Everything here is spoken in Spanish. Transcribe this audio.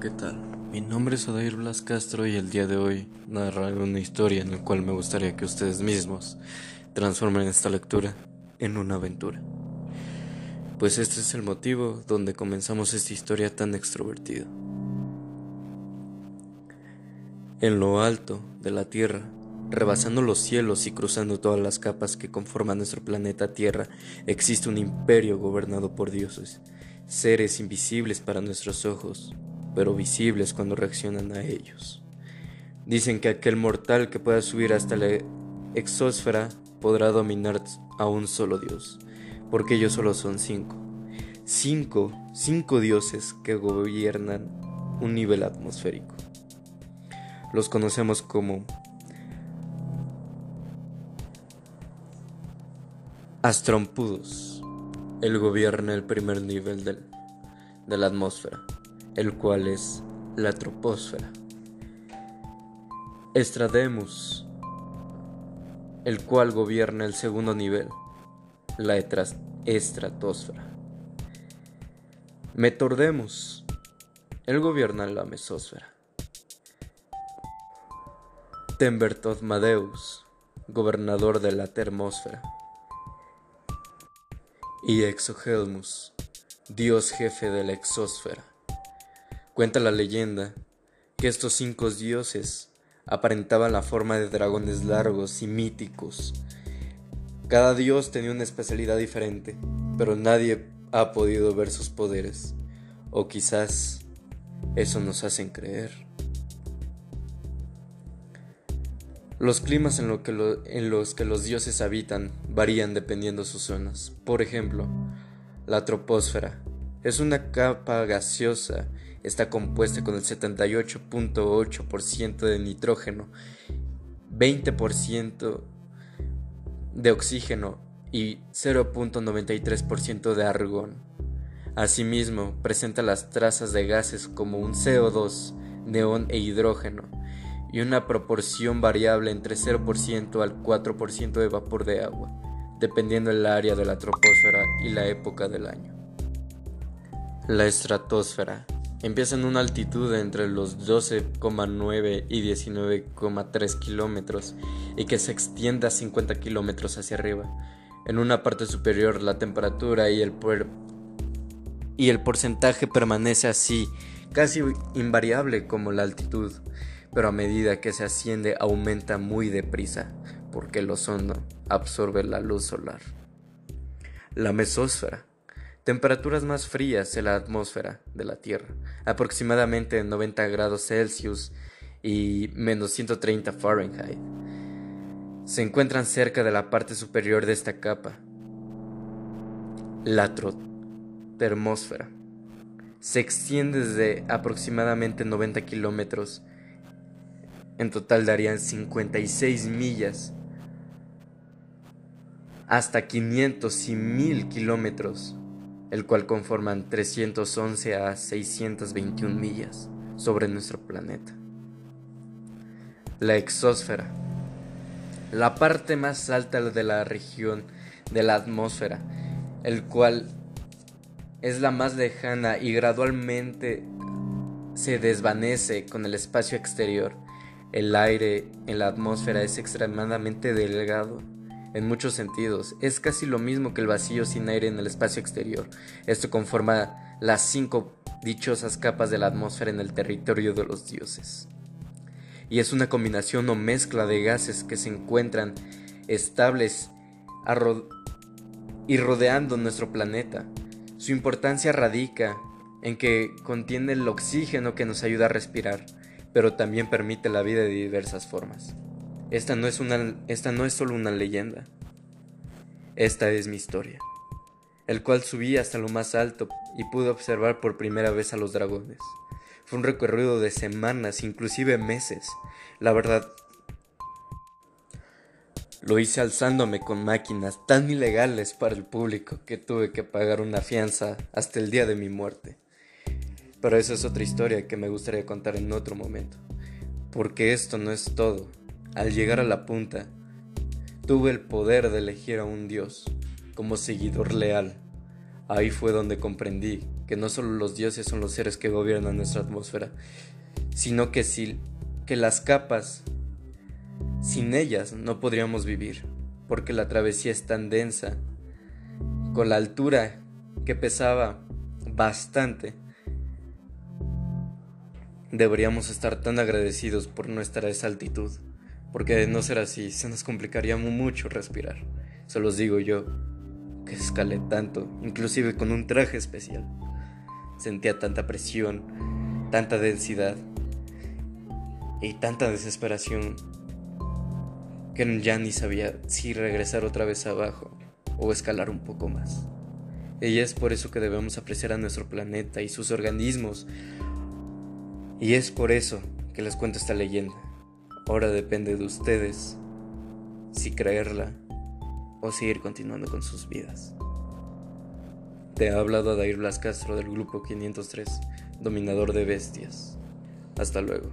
¿qué tal? Mi nombre es Odair Blas Castro y el día de hoy narraré una historia en la cual me gustaría que ustedes mismos transformen esta lectura en una aventura. Pues este es el motivo donde comenzamos esta historia tan extrovertida. En lo alto de la Tierra, rebasando los cielos y cruzando todas las capas que conforman nuestro planeta Tierra, existe un imperio gobernado por dioses, seres invisibles para nuestros ojos, pero visibles cuando reaccionan a ellos. Dicen que aquel mortal que pueda subir hasta la exósfera podrá dominar a un solo dios, porque ellos solo son cinco. Cinco, cinco dioses que gobiernan un nivel atmosférico. Los conocemos como Astrompudos. Él gobierna el primer nivel de la atmósfera el cual es la troposfera. Estrademus, el cual gobierna el segundo nivel, la estratosfera. Metordemus, él gobierna la mesósfera. Tembertozmadeus, gobernador de la termósfera. Y Exohelmus, dios jefe de la exósfera. Cuenta la leyenda que estos cinco dioses aparentaban la forma de dragones largos y míticos. Cada dios tenía una especialidad diferente, pero nadie ha podido ver sus poderes. O quizás eso nos hacen creer. Los climas en, los que los dioses habitan varían dependiendo sus zonas. Por ejemplo, la troposfera es una capa gaseosa está compuesta con el 78.8% de nitrógeno, 20% de oxígeno y 0.93% de argón. Asimismo, presenta las trazas de gases como un CO2, neón e hidrógeno, y una proporción variable entre 0% al 4% de vapor de agua, dependiendo del área de la troposfera y la época del año. La estratosfera Empieza en una altitud entre los 12,9 y 19,3 kilómetros y que se extiende a 50 kilómetros hacia arriba. En una parte superior la temperatura y el, y el porcentaje permanece así, casi invariable como la altitud, pero a medida que se asciende aumenta muy deprisa, porque el ozono absorbe la luz solar. La mesósfera Temperaturas más frías en la atmósfera de la Tierra, aproximadamente 90 grados Celsius y menos 130 Fahrenheit. Se encuentran cerca de la parte superior de esta capa, la termósfera. Se extiende desde aproximadamente 90 kilómetros. En total darían 56 millas hasta 500 y 1000 kilómetros el cual conforman 311 a 621 millas sobre nuestro planeta. La exósfera, la parte más alta de la región de la atmósfera, el cual es la más lejana y gradualmente se desvanece con el espacio exterior. El aire en la atmósfera es extremadamente delgado en muchos sentidos. Es casi lo mismo que el vacío sin aire en el espacio exterior. Esto conforma las cinco dichosas capas de la atmósfera en el territorio de los dioses. Y es una combinación o mezcla de gases que se encuentran estables y rodeando nuestro planeta. Su importancia radica en que contiene el oxígeno que nos ayuda a respirar, pero también permite la vida de diversas formas. Esta no es una esta no es solo una leyenda. Esta es mi historia, el cual subí hasta lo más alto y pude observar por primera vez a los dragones. Fue un recorrido de semanas, inclusive meses. La verdad, lo hice alzándome con máquinas tan ilegales para el público que tuve que pagar una fianza hasta el día de mi muerte. Pero esa es otra historia que me gustaría contar en otro momento. Porque esto no es todo. Al llegar a la punta, tuve el poder de elegir a un Dios como seguidor leal, Ahí fue donde comprendí que no solo los dioses son los seres que gobiernan nuestra atmósfera, sino que, si, que las capas, sin ellas no podríamos vivir, porque la travesía es tan densa, con la altura que pesaba bastante. Deberíamos estar tan agradecidos por nuestra esa altitud, porque de no ser así se nos complicaría mucho respirar. Se los digo yo, que escalé tanto, inclusive con un traje especial. Sentía tanta presión, tanta densidad y tanta desesperación que ya ni sabía si regresar otra vez abajo o escalar un poco más. Y es por eso que debemos apreciar a nuestro planeta y sus organismos. Y es por eso que les cuento esta leyenda. Ahora depende de ustedes si creerla o seguir continuando con sus vidas. Te ha hablado Adair Blas Castro del grupo 503, dominador de bestias. Hasta luego.